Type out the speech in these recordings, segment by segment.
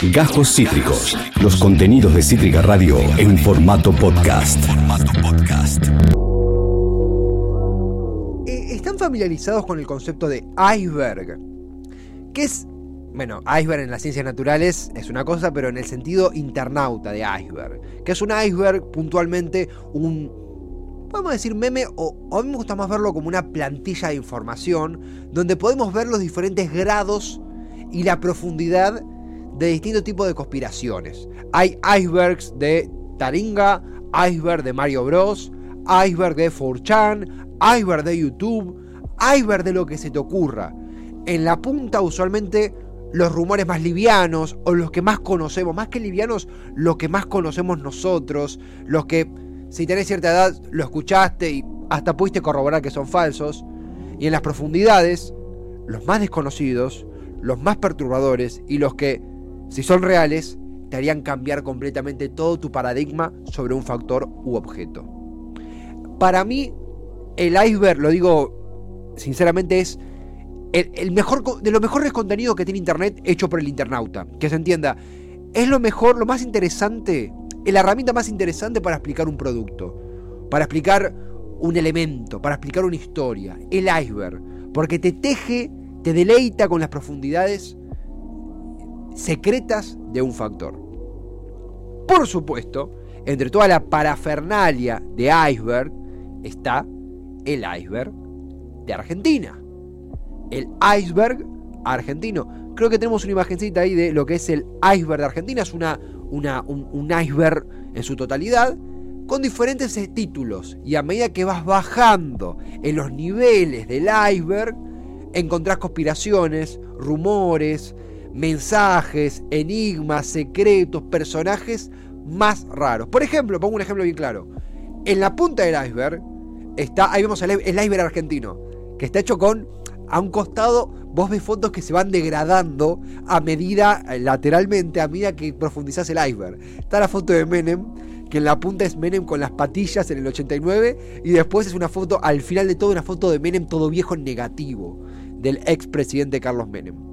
Gajos Cítricos. Los contenidos de Cítrica Radio en formato podcast. Eh, ¿Están familiarizados con el concepto de iceberg? ¿Qué es? Bueno, iceberg en las ciencias naturales es una cosa, pero en el sentido internauta de iceberg. Que es un iceberg puntualmente un podemos decir meme o, a mí me gusta más verlo como una plantilla de información donde podemos ver los diferentes grados y la profundidad de distintos tipos de conspiraciones. Hay icebergs de Taringa, iceberg de Mario Bros, iceberg de 4chan, iceberg de YouTube, iceberg de lo que se te ocurra. En la punta usualmente los rumores más livianos o los que más conocemos, más que livianos, los que más conocemos nosotros, los que si tenés cierta edad lo escuchaste y hasta pudiste corroborar que son falsos. Y en las profundidades, los más desconocidos, los más perturbadores y los que si son reales, te harían cambiar completamente todo tu paradigma sobre un factor u objeto. Para mí, el iceberg, lo digo sinceramente, es el, mejor de los mejores contenidos que tiene Internet hecho por el internauta. Que se entienda, es lo mejor, lo más interesante, es la herramienta más interesante para explicar un producto, para explicar un elemento, para explicar una historia, el iceberg, porque te teje, te deleita con las profundidades secretas de un factor. Por supuesto, entre toda la parafernalia de iceberg está el iceberg de Argentina. El iceberg argentino. Creo que tenemos una imagencita ahí de lo que es el iceberg de Argentina. Es una, un, un iceberg en su totalidad con diferentes títulos. Y a medida que vas bajando en los niveles del iceberg, encontrás conspiraciones, rumores, mensajes, enigmas, secretos, personajes más raros. Por ejemplo, pongo un ejemplo bien claro. En la punta del iceberg está, ahí vemos el, iceberg argentino, que está hecho con, a un costado, vos ves fotos que se van degradando a medida, lateralmente, a medida que profundizás el iceberg. Está la foto de Menem, que en la punta es Menem con las patillas en el 89, y después es una foto, al final de todo, una foto de Menem todo viejo en negativo, del expresidente Carlos Menem.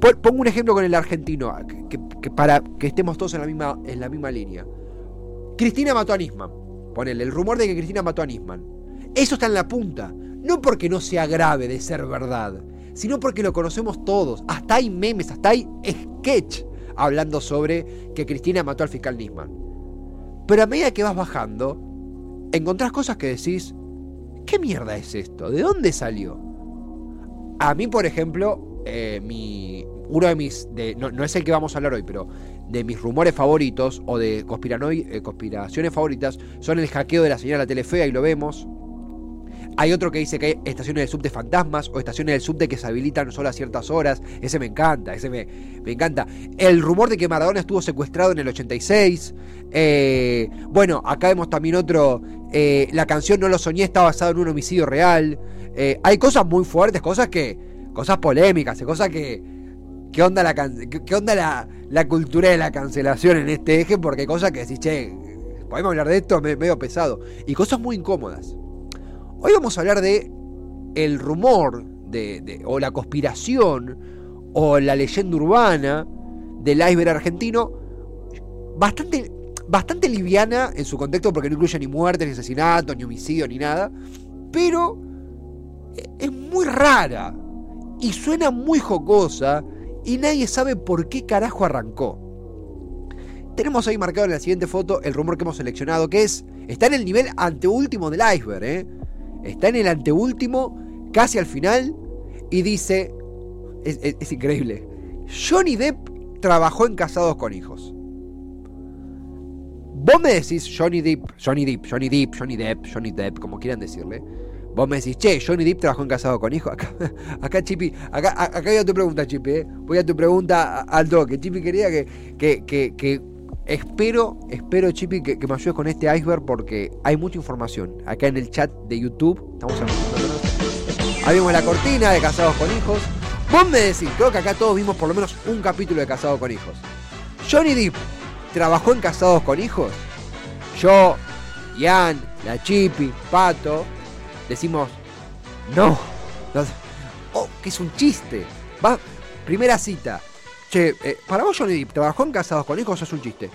Pongo un ejemplo con el argentino, ah, que, para que estemos todos en la, misma, en la misma línea. Cristina mató a Nisman. Ponele, el rumor de que Cristina mató a Nisman. Eso está en la punta. No porque no sea grave de ser verdad, sino porque lo conocemos todos. Hasta hay memes, hasta hay sketch hablando sobre que Cristina mató al fiscal Nisman. Pero a medida que vas bajando, encontrás cosas que decís, ¿qué mierda es esto? ¿De dónde salió? A mí, por ejemplo, eh, mi, uno de mis, de, no, es el que vamos a hablar hoy, pero de mis rumores favoritos o de eh, conspiraciones favoritas son el hackeo de la señal a Telefea y lo vemos. Hay otro que dice que hay estaciones del subte fantasmas o estaciones del subte que se habilitan solo a ciertas horas. Ese me encanta, ese me, me encanta. El rumor de que Maradona estuvo secuestrado en el 86. Eh, bueno, acá vemos también otro. la canción No lo soñé está basada en un homicidio real. hay cosas muy fuertes, cosas que. Cosas polémicas, cosas que ¿Qué onda, la, qué, onda la, la, cultura de la cancelación en este eje? Porque hay cosas que decís, che, podemos hablar de esto medio pesado. Y cosas muy incómodas. Hoy vamos a hablar de el rumor de, o la conspiración o la leyenda urbana del iceberg argentino bastante, bastante liviana en su contexto porque no incluye ni muertes, ni asesinatos, ni homicidio, ni nada. Pero es muy rara y suena muy jocosa y nadie sabe por qué carajo arrancó. Tenemos ahí marcado en la siguiente foto el rumor que hemos seleccionado, que es, está en el nivel anteúltimo del iceberg, ¿eh? está en el anteúltimo, casi al final, y dice, es, increíble, Johnny Depp trabajó en Casados con Hijos. Vos me decís Johnny Depp, Johnny Depp, Johnny Depp, Johnny Depp, Johnny Depp, como quieran decirle. Vos me decís, che, Johnny Depp trabajó en Casado con Hijo. Acá, acá Chipi, acá, acá voy tu pregunta, Chipi, ¿eh? Voy a tu pregunta al toque. Chipi quería que, que, que, que espero, espero, Chipi, que, me ayudes con este iceberg porque hay mucha información. Acá en el chat de YouTube, estamos hablando. Ahí vimos la cortina de Casados con Hijos. Vos me decís, creo que acá todos vimos por lo menos un capítulo de Casados con Hijos. Johnny Depp trabajó en Casados con Hijos. Yo, Ian, la Chipi, Pato, decimos, no, oh, que es un chiste. Va, primera cita. Che, eh, para vos Johnny Depp, ¿trabajó en Casados con Hijos es un chiste?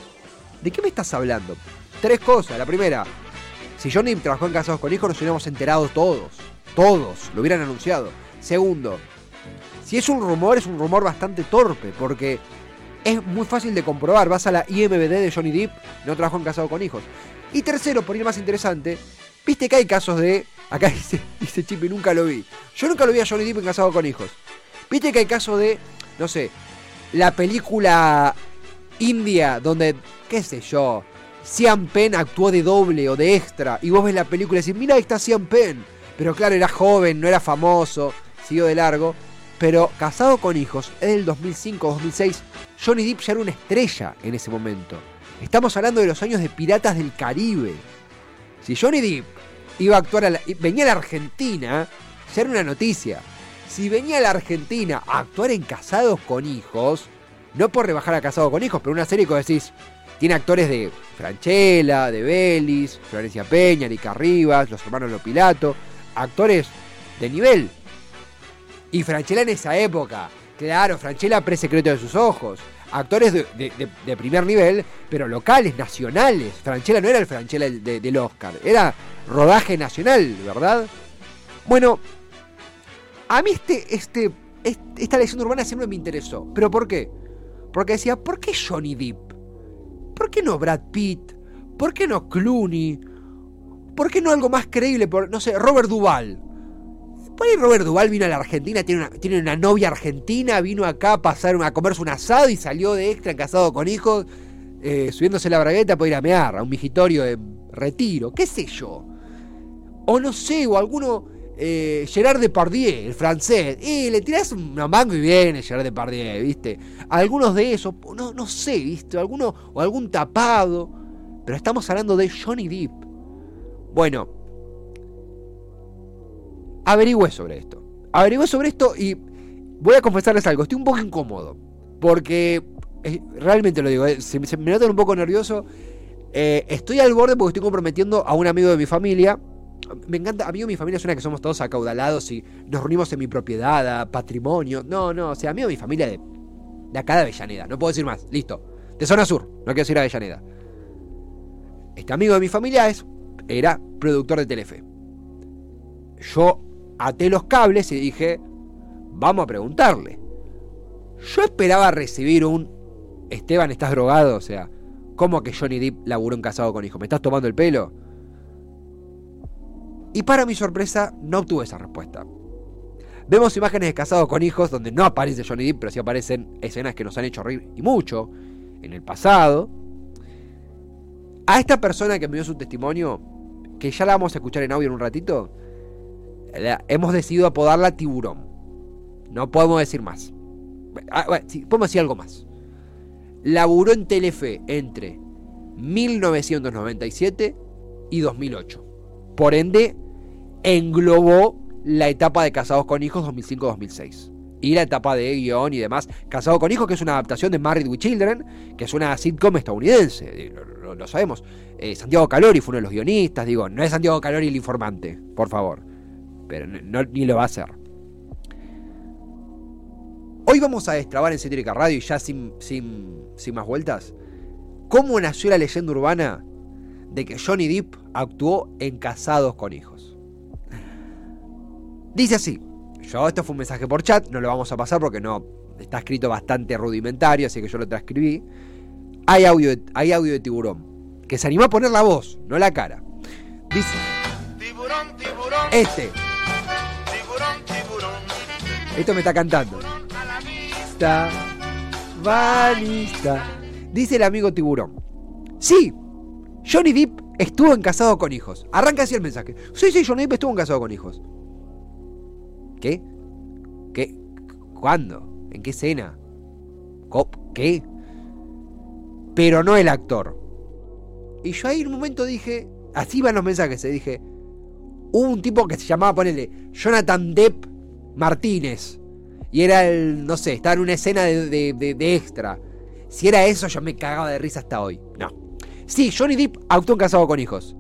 ¿De qué me estás hablando? Tres cosas. La primera, si Johnny Depp trabajó en Casados con Hijos nos hubiéramos enterado todos. Todos, lo hubieran anunciado. Segundo, si es un rumor, es un rumor bastante torpe, porque es muy fácil de comprobar. Vas a la IMBD de Johnny Depp, no trabajó en Casado con Hijos. Y tercero, por ir más interesante, viste que hay casos de. Acá dice, dice Chip y nunca lo vi. Yo nunca lo vi a Johnny Depp en Casado con Hijos. Viste que hay casos de, no sé, la película india donde, qué sé yo, Sean Penn actuó de doble o de extra. Y vos ves la película y decís, mira, ahí está Sean Penn. Pero claro, era joven, no era famoso, siguió de largo. Pero casado con hijos, es del 2005-2006. Johnny Depp ya era una estrella en ese momento. Estamos hablando de los años de Piratas del Caribe. Si Johnny Depp iba a actuar, a la, venía a la Argentina, ya era una noticia. Si venía a la Argentina a actuar en Casados con Hijos, no por rebajar a Casados con Hijos, pero una serie que decís, tiene actores de Franchella, de Belis, Florencia Peña, Nica Rivas, los hermanos Lopilato, actores de nivel. Y Franchella en esa época, claro, Franchella pre-secreto de sus ojos. Actores de, primer nivel, pero locales, nacionales. Franchella no era el Franchella del Oscar, era rodaje nacional, ¿verdad? Bueno, a mí este, este, esta leyenda urbana siempre me interesó. ¿Pero por qué? Porque decía, ¿por qué Johnny Depp? ¿Por qué no Brad Pitt? ¿Por qué no Clooney? ¿Por qué no algo más creíble? Por, no sé, Robert Duvall. Por ahí Robert Duval vino a la Argentina, tiene una, tiene una novia argentina, vino acá a a comerse un asado y salió de extra casado con hijos, eh, subiéndose la bragueta para ir a mear, a un vigitorio de retiro, qué sé yo. O no sé, o alguno, eh, Gerard Depardieu, el francés, eh, le tirás un mango y viene Gerard Depardieu, ¿viste? Algunos de esos, no, no sé, ¿viste? Alguno, o algún tapado, pero estamos hablando de Johnny Depp. Bueno, averigüé sobre esto. Averigüé sobre esto y voy a confesarles algo. Estoy un poco incómodo. Porque eh, realmente lo digo, eh, me nota un poco nervioso. Eh, estoy al borde porque estoy comprometiendo a un amigo de mi familia. Me encanta, amigo de mi familia suena que somos todos acaudalados y nos reunimos en mi propiedad, a patrimonio. No, no, o sea, amigo de mi familia de, de acá de Avellaneda. No puedo decir más, listo. De zona sur, no quiero decir Avellaneda. Este amigo de mi familia es, era productor de Telefe. Yo até los cables y dije, vamos a preguntarle. Yo esperaba recibir un, Esteban, ¿estás drogado? O sea, ¿cómo que Johnny Depp laburó en casado con hijo? ¿Me estás tomando el pelo? Y para mi sorpresa, no obtuve esa respuesta. Vemos imágenes de casados con hijos donde no aparece Johnny Depp, pero sí aparecen escenas que nos han hecho reír y mucho en el pasado. A esta persona que me dio su testimonio, que ya la vamos a escuchar en audio en un ratito, hemos decidido apodarla tiburón. No podemos decir más. Ah, podemos decir algo más. Laburó en Telefe entre 1997 y 2008. Por ende, englobó la etapa de Casados con Hijos 2005-2006. Y la etapa de guion y demás. Casados con Hijos, que es una adaptación de Married with Children, que es una sitcom estadounidense. Lo, sabemos. Eh, Santiago Calori fue uno de los guionistas. Digo, no es Santiago Calori el informante, por favor pero no, ni lo va a hacer. Hoy vamos a destrabar en Cítrica Radio y ya sin, sin, sin más vueltas, cómo nació la leyenda urbana de que Johnny Depp actuó en Casados con Hijos. Dice así, yo esto fue un mensaje por chat, no lo vamos a pasar porque no está escrito bastante rudimentario, así que yo lo transcribí. Hay audio, hay audio de tiburón, que se animó a poner la voz, no la cara. Dice, tiburón, tiburón. Este esto me está cantando. Está, vanista. Dice el amigo tiburón. Sí, Johnny Depp estuvo en casado con hijos. Arranca así el mensaje. Sí, sí, Johnny Depp estuvo en casado con hijos. ¿Qué? ¿Qué? ¿Cuándo? ¿En qué escena? ¿Qué? Pero no el actor. Y yo ahí en un momento dije, así van los mensajes, se dije, hubo un tipo que se llamaba, ponele, Jonathan Depp Martínez. Y era el, no sé, estaba en una escena de, extra. Si era eso, yo me cagaba de risa hasta hoy. No. Sí, Johnny Depp actuó en Casado con Hijos.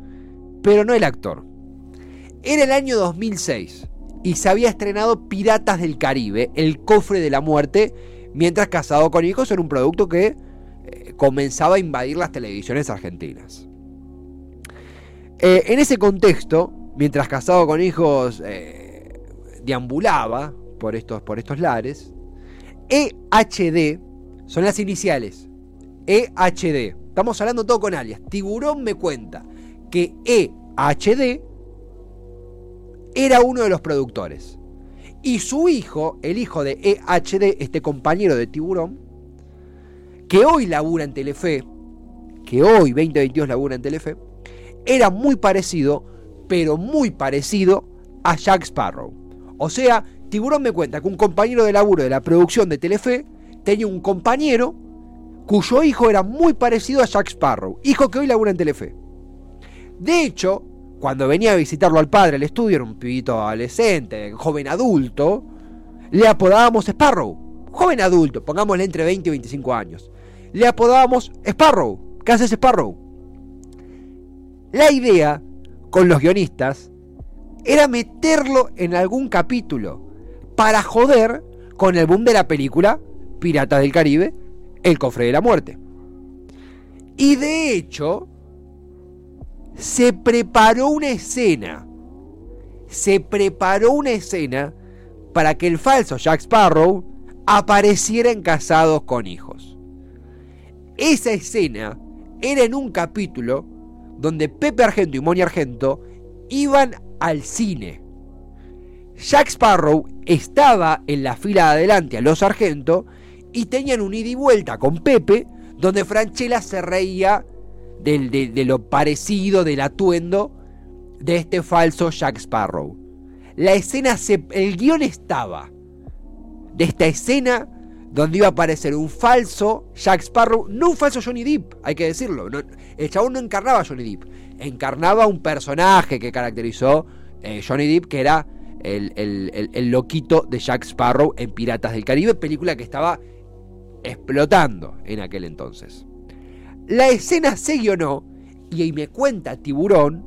Pero no el actor. Era el año 2006 y se había estrenado Piratas del Caribe, El Cofre de la Muerte, Mientras Casado con Hijos era un producto que eh, comenzaba a invadir las televisiones argentinas. Eh, en ese contexto, mientras Casado con Hijos eh, deambulaba por estos, por estos lares, EHD son las iniciales. EHD. Estamos hablando todo con alias. Tiburón me cuenta que EHD era uno de los productores. Y su hijo, el hijo de EHD, este compañero de Tiburón, que hoy labura en Telefe, que hoy 2022 labura en Telefe, era muy parecido, pero muy parecido a Jack Sparrow. O sea, Tiburón me cuenta que un compañero de laburo de la producción de Telefe tenía un compañero cuyo hijo era muy parecido a Jack Sparrow, hijo que hoy labura en Telefe. De hecho, cuando venía a visitarlo al padre al estudio, era un pibito adolescente, joven adulto, le apodábamos Sparrow. Joven adulto, pongámosle entre 20 y 25 años. Le apodábamos Sparrow. ¿Qué haces Sparrow? La idea con los guionistas era meterlo en algún capítulo para joder con el boom de la película Piratas del Caribe, El cofre de la muerte. Y de hecho, se preparó una escena. Se preparó una escena para que el falso Jack Sparrow apareciera en Casados con Hijos. Esa escena era en un capítulo donde Pepe Argento y Moni Argento iban al cine. Jack Sparrow estaba en la fila de adelante a los Argento y tenían un ida y vuelta con Pepe donde Franchella se reía de, lo parecido, del atuendo de este falso Jack Sparrow. La escena, se, el guion estaba de esta escena donde iba a aparecer un falso Jack Sparrow, no un falso Johnny Depp, hay que decirlo. el chabón no encarnaba a Johnny Depp, encarnaba un personaje que caracterizó eh, Johnny Depp, que era el, el, loquito de Jack Sparrow en Piratas del Caribe, película que estaba explotando en aquel entonces. La escena se no y ahí me cuenta Tiburón,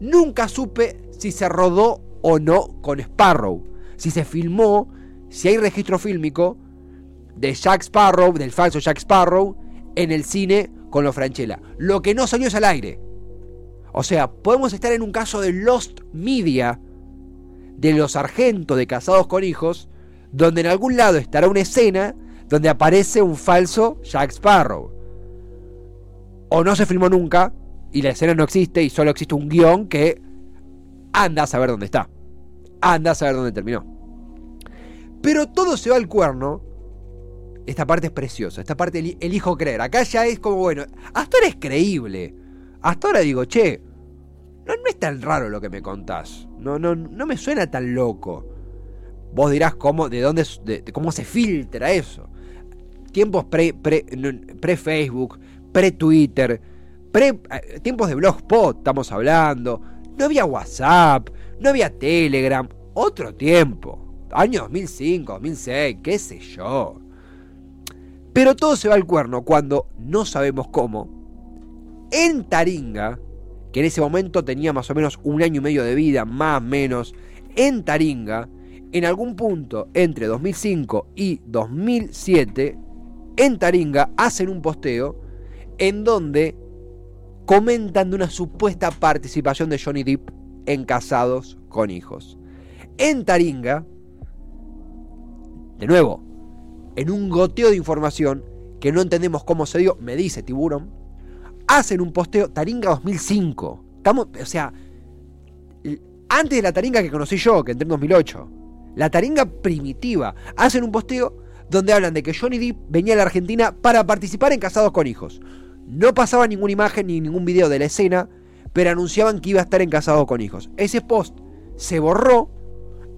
nunca supe si se rodó o no con Sparrow, si se filmó, si hay registro fílmico de Jack Sparrow, del falso Jack Sparrow, en el cine con los Franchella. Lo que no salió es al aire. O sea, podemos estar en un caso de Lost Media, de los sargentos de casados con hijos, donde en algún lado estará una escena donde aparece un falso Jack Sparrow o no se filmó nunca y la escena no existe y solo existe un guion que anda a saber dónde está. Anda a saber dónde terminó. Pero todo se va al cuerno. Esta parte es preciosa. Esta parte elijo creer. Acá ya es como, bueno, hasta ahora es creíble. Hasta ahora digo, che, no, no es tan raro lo que me contás. No, no, no me suena tan loco. Vos dirás cómo, de dónde, cómo se filtra eso. Tiempos pre, pre, pre pre-Twitter, pre, eh, tiempos de blogspot estamos hablando, no había WhatsApp, no había Telegram, otro tiempo, año 2005, 2006, qué sé yo. Pero todo se va al cuerno cuando no sabemos cómo. En Taringa, que en ese momento tenía más o menos un año y medio de vida, más o menos, en Taringa, en algún punto entre 2005 y 2007, en Taringa hacen un posteo en donde comentan de una supuesta participación de Johnny Depp en Casados con Hijos. En Taringa, de nuevo, en un goteo de información que no entendemos cómo se dio, me dice Tiburón, hacen un posteo Taringa 2005. Estamos, o sea, antes de la Taringa que conocí yo, que entré en 2008, la Taringa primitiva, hacen un posteo donde hablan de que Johnny Depp venía a la Argentina para participar en Casados con Hijos. No pasaba ninguna imagen ni ningún video de la escena, pero anunciaban que iba a estar en Casado con Hijos. Ese post se borró,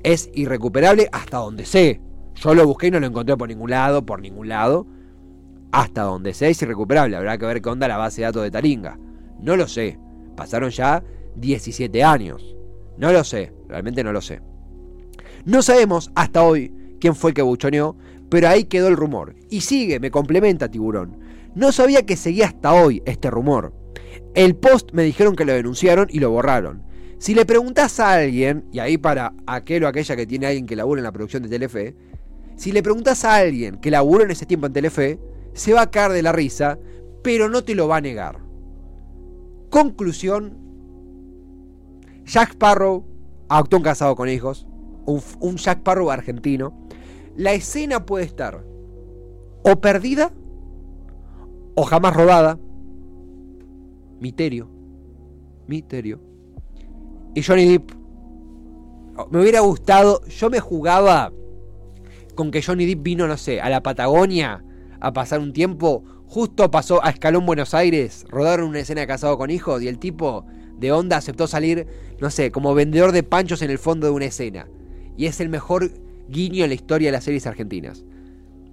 es irrecuperable hasta donde sé. Yo lo busqué y no lo encontré por ningún lado, por ningún lado. Hasta donde sé es irrecuperable. Habrá que ver qué onda la base de datos de Taringa. No lo sé. Pasaron ya 17 años. No lo sé, realmente no lo sé. No sabemos hasta hoy quién fue el que buchoneó, pero ahí quedó el rumor. Y sigue, me complementa Tiburón. No sabía que seguía hasta hoy este rumor. El post me dijeron que lo denunciaron y lo borraron. Si le preguntas a alguien, y ahí para aquel o aquella que tiene alguien que labura en la producción de Telefe, Si le preguntas a alguien que laburó en ese tiempo en Telefe, se va a caer de la risa, pero no te lo va a negar. Conclusión. Jack Sparrow actuó en Casado con Hijos. Un, Jack Sparrow argentino. La escena puede estar o perdida o jamás rodada. Misterio. Misterio. Y Johnny Depp. Me hubiera gustado. Yo me jugaba con que Johnny Depp vino, no sé, a la Patagonia a pasar un tiempo. Justo pasó a Escalón, Buenos Aires. Rodaron una escena de casado con hijos. Y el tipo de onda aceptó salir, no sé, como vendedor de panchos en el fondo de una escena. Y es el mejor guiño en la historia de las series argentinas.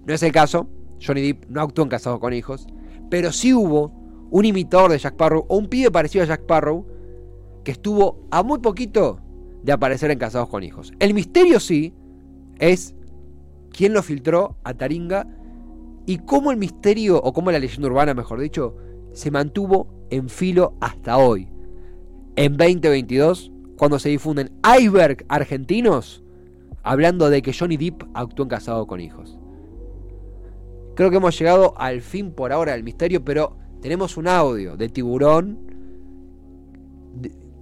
No es el caso. Johnny Depp no actuó en Casado con Hijos. Pero sí hubo un imitador de Jack Sparrow o un pibe parecido a Jack Sparrow que estuvo a muy poquito de aparecer en Casados con Hijos. El misterio sí es quién lo filtró a Taringa y cómo el misterio, o cómo la leyenda urbana, mejor dicho, se mantuvo en filo hasta hoy. En 2022, cuando se difunden iceberg argentinos hablando de que Johnny Depp actuó en Casado con Hijos. Creo que hemos llegado al fin por ahora del misterio, pero tenemos un audio de tiburón.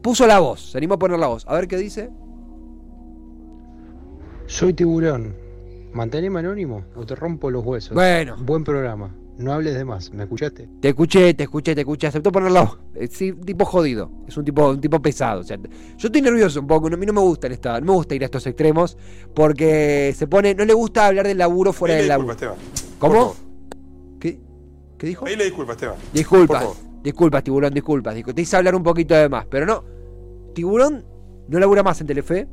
Puso la voz, se animó a poner la voz. A ver qué dice. Soy tiburón. Manteneme anónimo o te rompo los huesos. Bueno. Buen programa. No hables de más. ¿Me escuchaste? Te escuché, te escuché, te escuché. Aceptó poner la voz. Es un tipo jodido. Es un tipo, un tipo pesado. O sea, yo estoy nervioso un poco. A mí no me gusta el estado. No me gusta ir a estos extremos. Porque se pone. No le gusta hablar del laburo fuera del laburo. Esteban. ¿Cómo? ¿Qué, ¿Qué dijo? Ahí le disculpa, Esteban. Disculpas, disculpas, tiburón, disculpas. Te hice hablar un poquito de más, pero no. Tiburón no labura más en Telefe.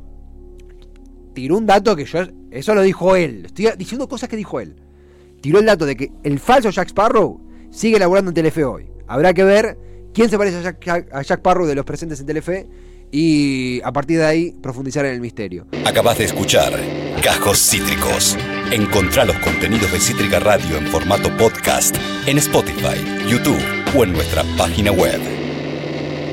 Tiró un dato que yo. Eso lo dijo él. Estoy diciendo cosas que dijo él. Tiró el dato de que el falso Jack Sparrow sigue laburando en Telefe hoy. Habrá que ver quién se parece a Jack, a Sparrow de los presentes en Telefe y a partir de ahí profundizar en el misterio. Acabas de escuchar Cajos Cítricos. Encontrá los contenidos de Cítrica Radio en formato podcast en Spotify, YouTube o en nuestra página web.